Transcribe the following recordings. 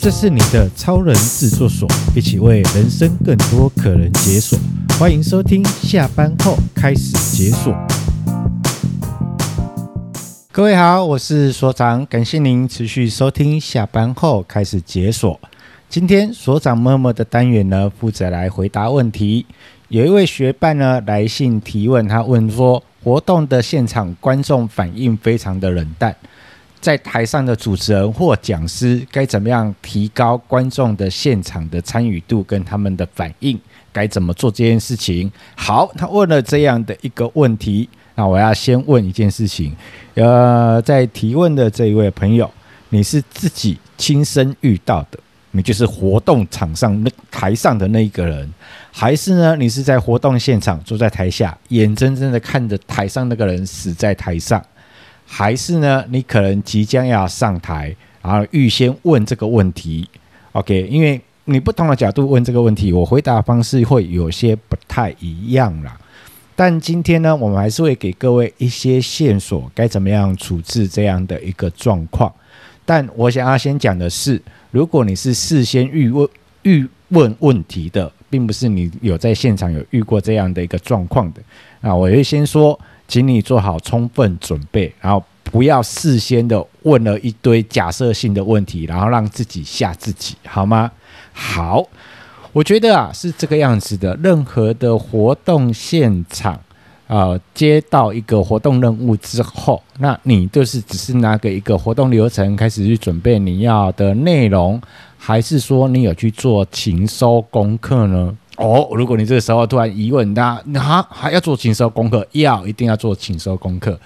这是你的超人制作所，一起为人生更多可能解锁。欢迎收听，下班后开始解锁。各位好，我是所长，感谢您持续收听，下班后开始解锁。今天所长默默的单元呢，负责来回答问题。有一位学伴呢来信提问，他问说，活动的现场观众反应非常的冷淡。在台上的主持人或讲师该怎么样提高观众的现场的参与度跟他们的反应？该怎么做这件事情？好，他问了这样的一个问题，那我要先问一件事情。呃，在提问的这一位朋友，你是自己亲身遇到的，你就是活动场上那台上的那一个人，还是呢？你是在活动现场坐在台下，眼睁睁的看着台上那个人死在台上？还是呢？你可能即将要上台，然后预先问这个问题，OK？因为你不同的角度问这个问题，我回答方式会有些不太一样啦。但今天呢，我们还是会给各位一些线索，该怎么样处置这样的一个状况。但我想要先讲的是，如果你是事先预问预问问题的，并不是你有在现场有遇过这样的一个状况的，那我会先说。请你做好充分准备，然后不要事先的问了一堆假设性的问题，然后让自己吓自己，好吗？好，我觉得啊是这个样子的。任何的活动现场，呃，接到一个活动任务之后，那你就是只是拿个一个活动流程开始去准备你要的内容，还是说你有去做情搜功课呢？哦，如果你这个时候突然疑问，那那还要做勤收功课，要一定要做勤收功课，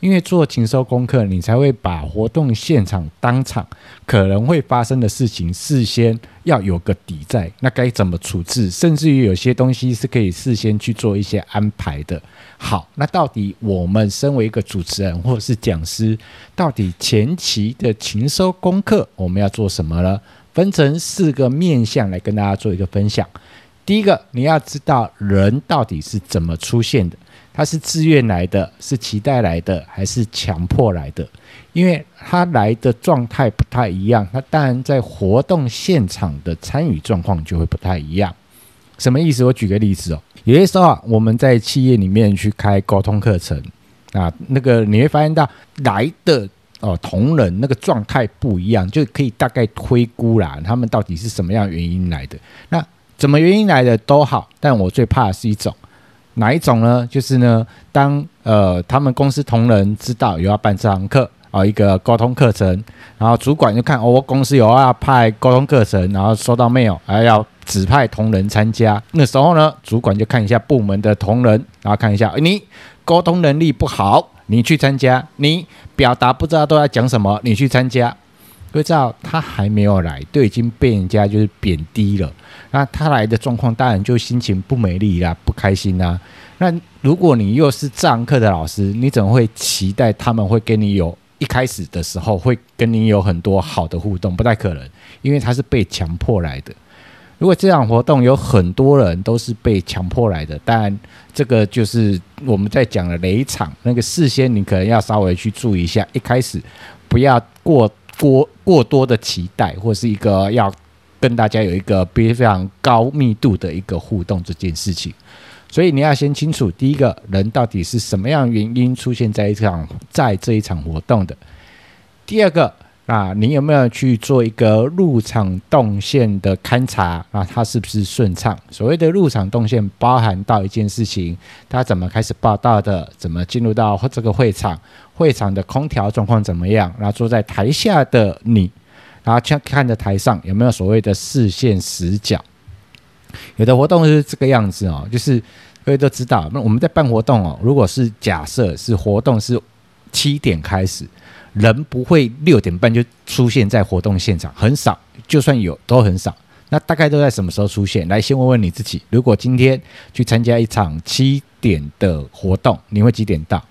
因为做勤收功课，你才会把活动现场当场可能会发生的事情事先要有个底在，那该怎么处置，甚至于有些东西是可以事先去做一些安排的。好，那到底我们身为一个主持人或者是讲师，到底前期的情搜功课我们要做什么呢？分成四个面向来跟大家做一个分享。第一个，你要知道人到底是怎么出现的，他是自愿来的，是期待来的，还是强迫来的？因为他来的状态不太一样，他当然在活动现场的参与状况就会不太一样。什么意思？我举个例子哦，有些时候啊，我们在企业里面去开沟通课程啊，那个你会发现到来的哦同仁那个状态不一样，就可以大概推估啦，他们到底是什么样原因来的。那什么原因来的都好，但我最怕的是一种，哪一种呢？就是呢，当呃他们公司同仁知道有要办这堂课啊，一个沟通课程，然后主管就看哦，我公司有要派沟通课程，然后收到没有还要指派同仁参加。那时候呢，主管就看一下部门的同仁，然后看一下你沟通能力不好，你去参加；你表达不知道都在讲什么，你去参加。不知道他还没有来，都已经被人家就是贬低了。那他来的状况，当然就心情不美丽啦，不开心啦。那如果你又是这堂课的老师，你怎么会期待他们会跟你有一开始的时候会跟你有很多好的互动？不太可能，因为他是被强迫来的。如果这场活动有很多人都是被强迫来的，当然这个就是我们在讲的雷场。那个事先你可能要稍微去注意一下，一开始不要过。过过多的期待，或是一个要跟大家有一个非常高密度的一个互动这件事情，所以你要先清楚，第一个人到底是什么样原因出现在一场在这一场活动的。第二个，啊，你有没有去做一个入场动线的勘察啊？它是不是顺畅？所谓的入场动线，包含到一件事情，他怎么开始报道的？怎么进入到这个会场？会场的空调状况怎么样？然后坐在台下的你，然后看看着台上有没有所谓的视线死角。有的活动是这个样子哦，就是各位都知道，那我们在办活动哦，如果是假设是活动是七点开始，人不会六点半就出现在活动现场，很少，就算有都很少。那大概都在什么时候出现？来，先问问你自己，如果今天去参加一场七点的活动，你会几点到？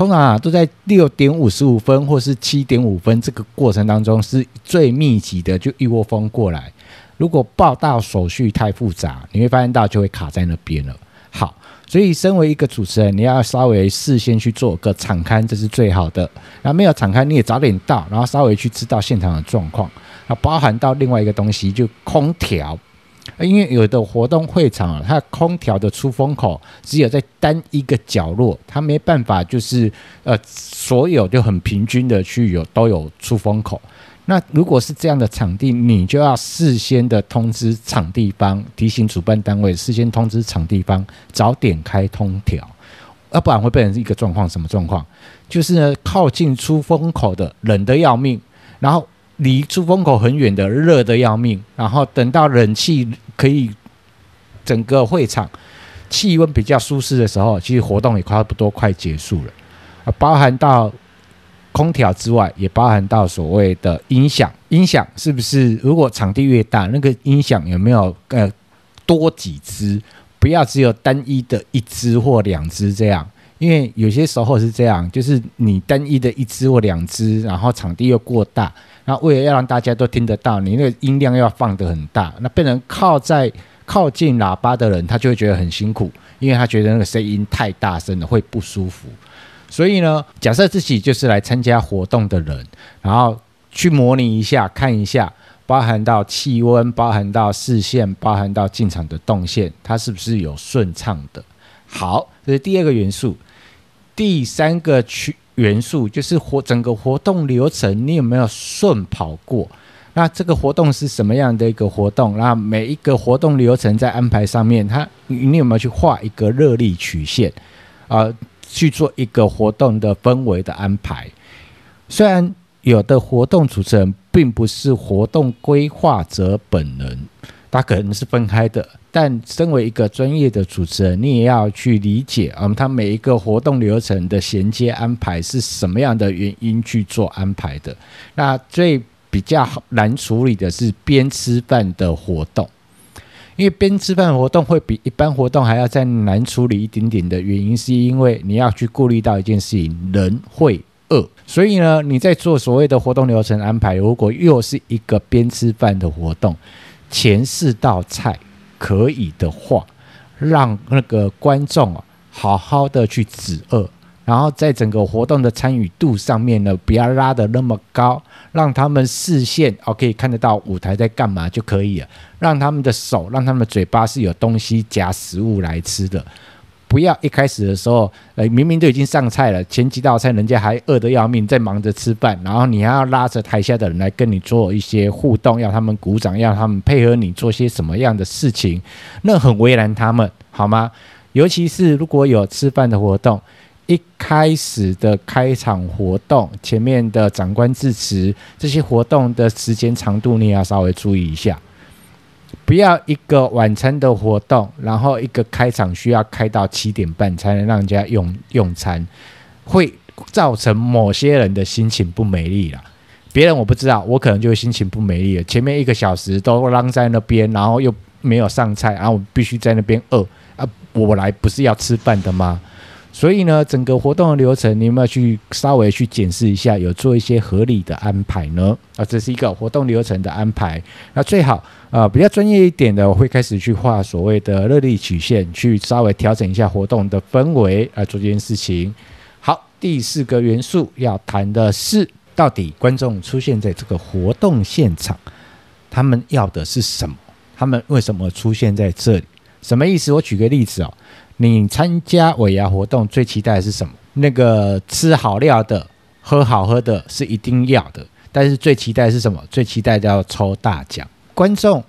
通常啊，都在六点五十五分或是七点五分这个过程当中是最密集的，就一窝蜂过来。如果报到手续太复杂，你会发现到就会卡在那边了。好，所以，身为一个主持人，你要稍微事先去做个敞开，这是最好的。然后没有敞开，你也早点到，然后稍微去知道现场的状况。那，包含到另外一个东西，就空调。因为有的活动会场啊，它空调的出风口只有在单一个角落，它没办法就是呃，所有就很平均的去有都有出风口。那如果是这样的场地，你就要事先的通知场地方，提醒主办单位事先通知场地方，早点开空调，要不然会变成一个状况。什么状况？就是呢，靠近出风口的冷得要命，然后离出风口很远的热的要命，然后等到冷气可以整个会场气温比较舒适的时候，其实活动也差不多快结束了啊，包含到。空调之外，也包含到所谓的音响。音响是不是？如果场地越大，那个音响有没有呃多几支？不要只有单一的一支或两支这样，因为有些时候是这样，就是你单一的一支或两支，然后场地又过大，然后为了要让大家都听得到，你那个音量要放得很大，那变成靠在靠近喇叭的人，他就会觉得很辛苦，因为他觉得那个声音太大声了，会不舒服。所以呢，假设自己就是来参加活动的人，然后去模拟一下，看一下，包含到气温，包含到视线，包含到进场的动线，它是不是有顺畅的？好，这是第二个元素。第三个区元素就是活整个活动流程，你有没有顺跑过？那这个活动是什么样的一个活动？那每一个活动流程在安排上面，它你有没有去画一个热力曲线啊？去做一个活动的氛围的安排，虽然有的活动主持人并不是活动规划者本人，他可能是分开的，但身为一个专业的主持人，你也要去理解，嗯，他每一个活动流程的衔接安排是什么样的原因去做安排的。那最比较难处理的是边吃饭的活动。因为边吃饭活动会比一般活动还要再难处理一点点的原因，是因为你要去顾虑到一件事情，人会饿。所以呢，你在做所谓的活动流程安排，如果又是一个边吃饭的活动，前四道菜可以的话，让那个观众啊好好的去止饿。然后在整个活动的参与度上面呢，不要拉的那么高，让他们视线哦可以看得到舞台在干嘛就可以了。让他们的手，让他们的嘴巴是有东西夹食物来吃的。不要一开始的时候，呃，明明都已经上菜了，前几道菜人家还饿得要命，在忙着吃饭，然后你还要拉着台下的人来跟你做一些互动，要他们鼓掌，要他们配合你做些什么样的事情，那很为难他们，好吗？尤其是如果有吃饭的活动。一开始的开场活动，前面的长官致辞，这些活动的时间长度你也要稍微注意一下，不要一个晚餐的活动，然后一个开场需要开到七点半才能让人家用用餐，会造成某些人的心情不美丽了。别人我不知道，我可能就会心情不美丽了。前面一个小时都浪在那边，然后又没有上菜，然后我必须在那边饿啊！我来不是要吃饭的吗？所以呢，整个活动的流程，你有没有去稍微去检视一下，有做一些合理的安排呢？啊，这是一个活动流程的安排。那最好啊，比较专业一点的，我会开始去画所谓的热力曲线，去稍微调整一下活动的氛围来做这件事情。好，第四个元素要谈的是，到底观众出现在这个活动现场，他们要的是什么？他们为什么出现在这里？什么意思？我举个例子哦。你参加尾牙活动最期待的是什么？那个吃好料的、喝好喝的是一定要的，但是最期待是什么？最期待的要抽大奖。观众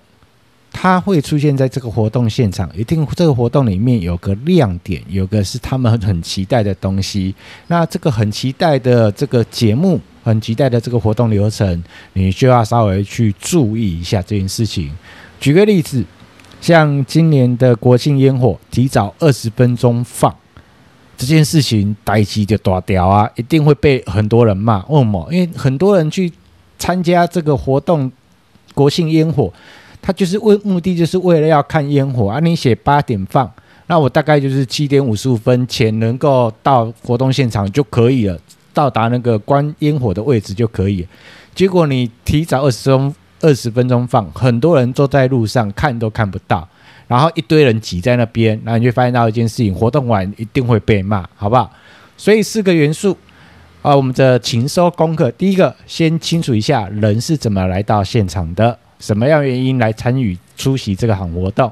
他会出现在这个活动现场，一定这个活动里面有个亮点，有个是他们很期待的东西。那这个很期待的这个节目，很期待的这个活动流程，你就要稍微去注意一下这件事情。举个例子。像今年的国庆烟火提早二十分钟放这件事情，代志就大条啊，一定会被很多人骂。为什么？因为很多人去参加这个活动，国庆烟火，他就是为目的就是为了要看烟火啊。你写八点放，那我大概就是七点五十五分前能够到活动现场就可以了，到达那个观烟火的位置就可以。结果你提早二十分钟。二十分钟放，很多人坐在路上看都看不到，然后一堆人挤在那边，然后你就发现到一件事情：活动完一定会被骂，好不好？所以四个元素啊，我们的情搜功课，第一个先清楚一下人是怎么来到现场的，什么样原因来参与出席这个场活动；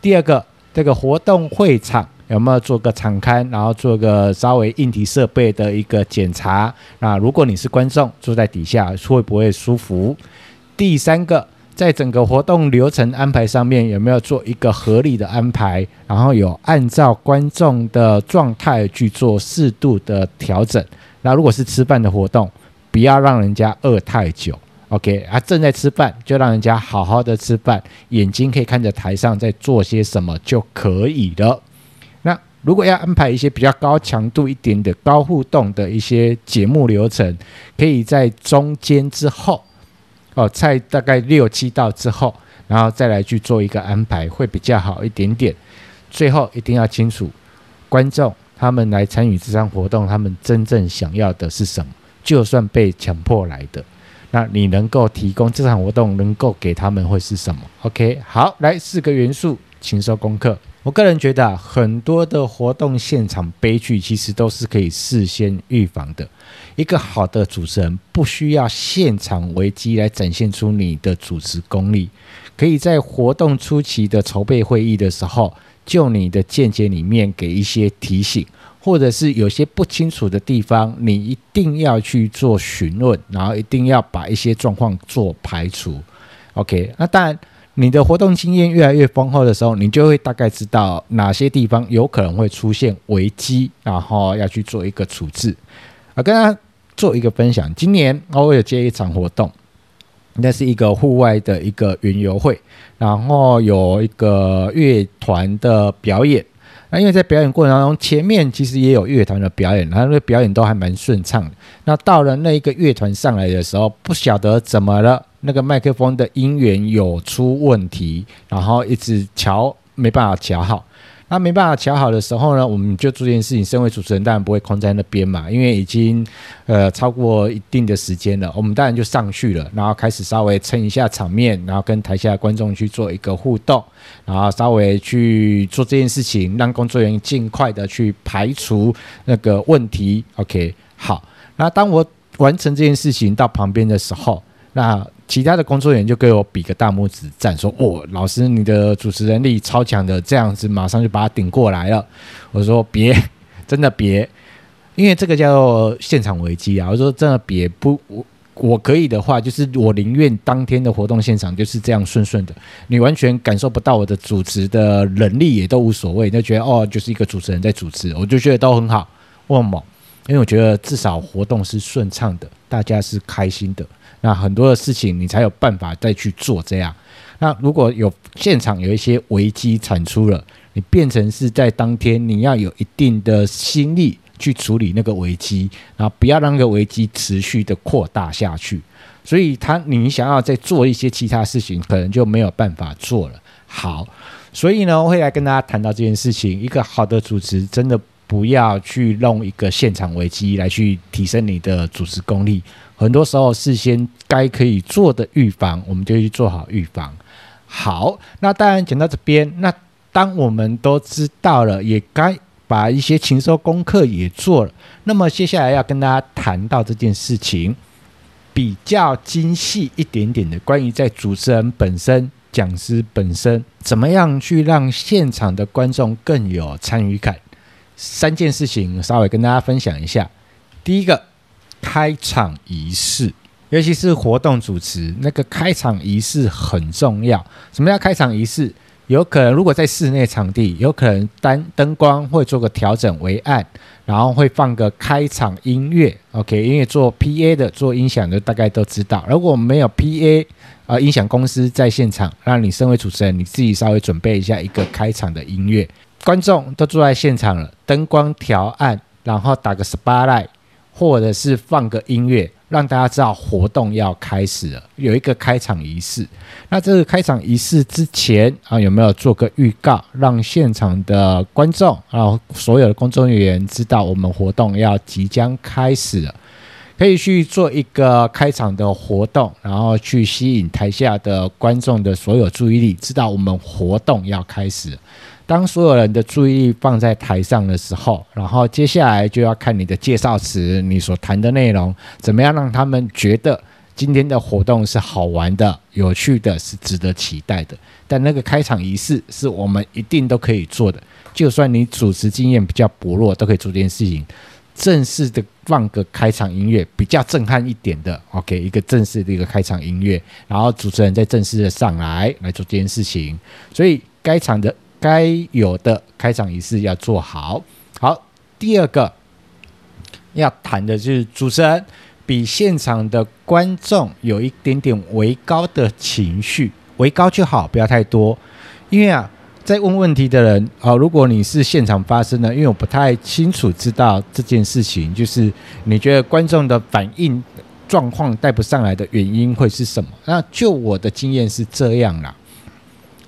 第二个，这个活动会场。有没有做个场勘，然后做个稍微硬体设备的一个检查？那如果你是观众坐在底下，会不会舒服？第三个，在整个活动流程安排上面有没有做一个合理的安排？然后有按照观众的状态去做适度的调整。那如果是吃饭的活动，不要让人家饿太久。OK，啊，正在吃饭就让人家好好的吃饭，眼睛可以看着台上在做些什么就可以了。那如果要安排一些比较高强度一点的高互动的一些节目流程，可以在中间之后，哦，菜大概六七道之后，然后再来去做一个安排，会比较好一点点。最后一定要清楚，观众他们来参与这场活动，他们真正想要的是什么？就算被强迫来的，那你能够提供这场活动能够给他们会是什么？OK，好，来四个元素，请收功课。我个人觉得啊，很多的活动现场悲剧其实都是可以事先预防的。一个好的主持人不需要现场危机来展现出你的主持功力，可以在活动初期的筹备会议的时候，就你的见解里面给一些提醒，或者是有些不清楚的地方，你一定要去做询问，然后一定要把一些状况做排除。OK，那当然。你的活动经验越来越丰厚的时候，你就会大概知道哪些地方有可能会出现危机，然后要去做一个处置。啊，跟大家做一个分享，今年我有接一场活动，那是一个户外的一个云游会，然后有一个乐团的表演。那因为在表演过程当中，前面其实也有乐团的表演，然后那表演都还蛮顺畅的。那到了那一个乐团上来的时候，不晓得怎么了。那个麦克风的音源有出问题，然后一直调没办法调好。那没办法调好的时候呢，我们就做这件事情。身为主持人，当然不会空在那边嘛，因为已经呃超过一定的时间了。我们当然就上去了，然后开始稍微撑一下场面，然后跟台下的观众去做一个互动，然后稍微去做这件事情，让工作人员尽快的去排除那个问题。OK，好。那当我完成这件事情到旁边的时候，那其他的工作人员就给我比个大拇指赞，说：“哦，老师，你的主持能力超强的，这样子马上就把他顶过来了。”我说：“别，真的别，因为这个叫现场危机啊。”我说：“真的别不，我我可以的话，就是我宁愿当天的活动现场就是这样顺顺的，你完全感受不到我的主持的能力也都无所谓，就觉得哦，就是一个主持人在主持，我就觉得都很好。为什么？因为我觉得至少活动是顺畅的，大家是开心的。”那很多的事情你才有办法再去做这样。那如果有现场有一些危机产出了，你变成是在当天你要有一定的心力去处理那个危机，然后不要让那个危机持续的扩大下去。所以他你想要再做一些其他事情，可能就没有办法做了。好，所以呢，我会来跟大家谈到这件事情。一个好的主持真的不要去弄一个现场危机来去提升你的主持功力。很多时候，事先该可以做的预防，我们就去做好预防。好，那当然讲到这边，那当我们都知道了，也该把一些禽兽功课也做了。那么接下来要跟大家谈到这件事情，比较精细一点点的，关于在主持人本身、讲师本身，怎么样去让现场的观众更有参与感。三件事情，稍微跟大家分享一下。第一个。开场仪式，尤其是活动主持，那个开场仪式很重要。什么叫开场仪式？有可能如果在室内场地，有可能灯灯光会做个调整为暗，然后会放个开场音乐。OK，因为做 PA 的、做音响的大概都知道。如果没有 PA 啊、音响公司在现场，让你身为主持人，你自己稍微准备一下一个开场的音乐。观众都坐在现场了，灯光调暗，然后打个 spotlight。或者是放个音乐，让大家知道活动要开始了，有一个开场仪式。那这个开场仪式之前啊，有没有做个预告，让现场的观众啊，所有的工作人员知道我们活动要即将开始了？可以去做一个开场的活动，然后去吸引台下的观众的所有注意力，知道我们活动要开始。当所有人的注意力放在台上的时候，然后接下来就要看你的介绍词，你所谈的内容怎么样让他们觉得今天的活动是好玩的、有趣的，是值得期待的。但那个开场仪式是我们一定都可以做的，就算你主持经验比较薄弱，都可以做这件事情。正式的放个开场音乐，比较震撼一点的，OK，一个正式的一个开场音乐，然后主持人再正式的上来来做这件事情，所以该场的该有的开场仪式要做好。好，第二个要谈的就是主持人比现场的观众有一点点微高的情绪，微高就好，不要太多，因为啊。在问问题的人啊，如果你是现场发生的，因为我不太清楚知道这件事情，就是你觉得观众的反应状况带不上来的原因会是什么？那就我的经验是这样啦，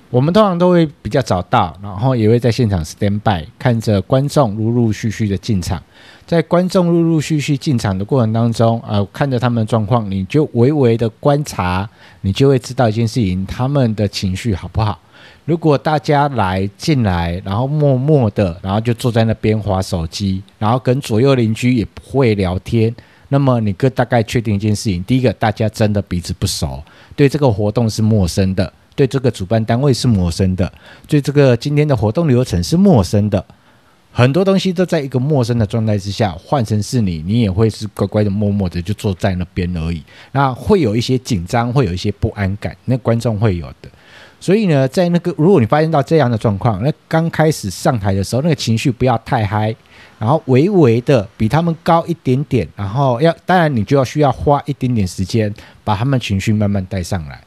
我们通常都会比较早到，然后也会在现场 stand by，看着观众陆陆续续的进场，在观众陆陆续续进场的过程当中，啊，看着他们的状况，你就微微的观察，你就会知道一件事情，他们的情绪好不好。如果大家来进来，然后默默的，然后就坐在那边划手机，然后跟左右邻居也不会聊天，那么你可大概确定一件事情：第一个，大家真的彼此不熟，对这个活动是陌生的，对这个主办单位是陌生的，对这个今天的活动流程是陌生的，很多东西都在一个陌生的状态之下，换成是你，你也会是乖乖的、默默的就坐在那边而已。那会有一些紧张，会有一些不安感，那观众会有的。所以呢，在那个如果你发现到这样的状况，那刚开始上台的时候，那个情绪不要太嗨，然后微微的比他们高一点点，然后要当然你就要需要花一点点时间把他们情绪慢慢带上来。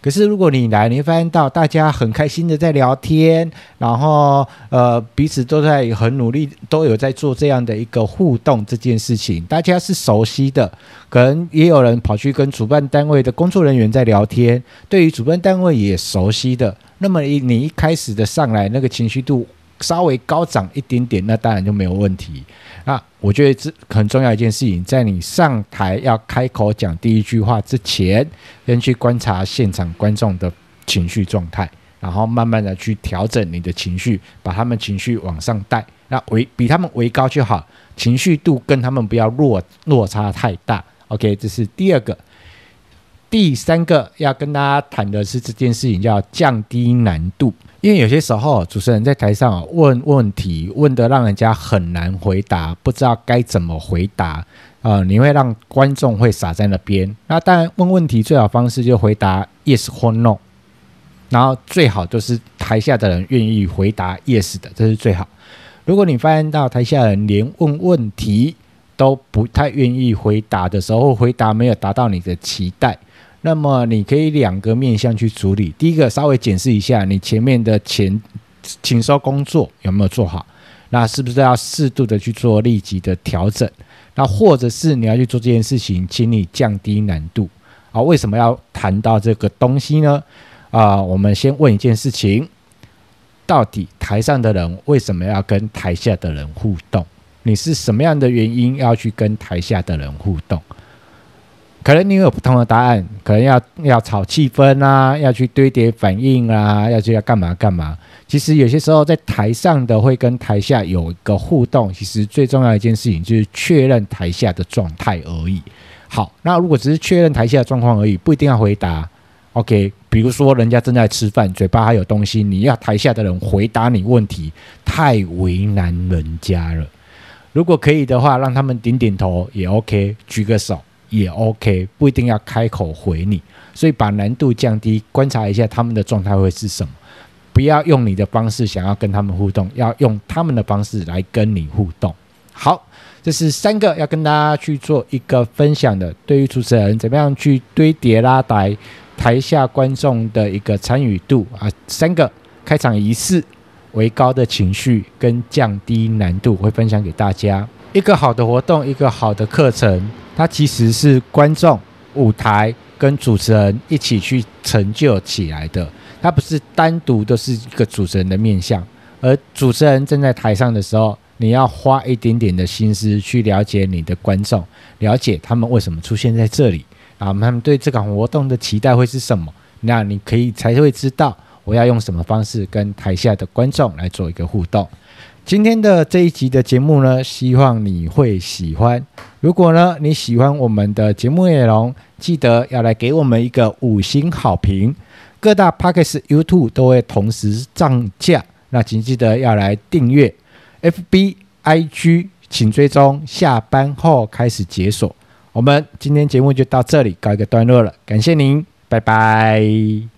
可是，如果你来，你会发现到大家很开心的在聊天，然后呃彼此都在很努力，都有在做这样的一个互动这件事情，大家是熟悉的，可能也有人跑去跟主办单位的工作人员在聊天，对于主办单位也熟悉的，那么你你一开始的上来那个情绪度。稍微高涨一点点，那当然就没有问题。那我觉得这很重要一件事情，在你上台要开口讲第一句话之前，先去观察现场观众的情绪状态，然后慢慢的去调整你的情绪，把他们情绪往上带。那为比他们为高就好，情绪度跟他们不要落落差太大。OK，这是第二个。第三个要跟大家谈的是这件事情，叫降低难度。因为有些时候，主持人在台上问问题，问得让人家很难回答，不知道该怎么回答，呃，你会让观众会傻在那边。那当然，问问题最好方式就回答 yes 或 no，然后最好就是台下的人愿意回答 yes 的，这是最好。如果你发现到台下人连问问题都不太愿意回答的时候，回答没有达到你的期待。那么你可以两个面向去处理。第一个，稍微检视一下你前面的前请收工作有没有做好，那是不是要适度的去做立即的调整？那或者是你要去做这件事情，请你降低难度啊？为什么要谈到这个东西呢？啊，我们先问一件事情：到底台上的人为什么要跟台下的人互动？你是什么样的原因要去跟台下的人互动？可能你有不同的答案，可能要要炒气氛啊，要去堆叠反应啊，要去要干嘛干嘛。其实有些时候在台上的会跟台下有一个互动，其实最重要一件事情就是确认台下的状态而已。好，那如果只是确认台下的状况而已，不一定要回答。OK，比如说人家正在吃饭，嘴巴还有东西，你要台下的人回答你问题，太为难人家了。如果可以的话，让他们点点头也 OK，举个手。也 OK，不一定要开口回你，所以把难度降低，观察一下他们的状态会是什么。不要用你的方式想要跟他们互动，要用他们的方式来跟你互动。好，这是三个要跟大家去做一个分享的。对于主持人怎么样去堆叠拉抬台下观众的一个参与度啊，三个开场仪式、为高的情绪跟降低难度会分享给大家。一个好的活动，一个好的课程。它其实是观众、舞台跟主持人一起去成就起来的，它不是单独都是一个主持人的面向，而主持人站在台上的时候，你要花一点点的心思去了解你的观众，了解他们为什么出现在这里啊，他们对这个活动的期待会是什么？那你可以才会知道我要用什么方式跟台下的观众来做一个互动。今天的这一集的节目呢，希望你会喜欢。如果呢你喜欢我们的节目内容，记得要来给我们一个五星好评。各大 Podcast YouTube 都会同时上架，那请记得要来订阅。FB IG 请追踪。下班后开始解锁。我们今天节目就到这里告一个段落了，感谢您，拜拜。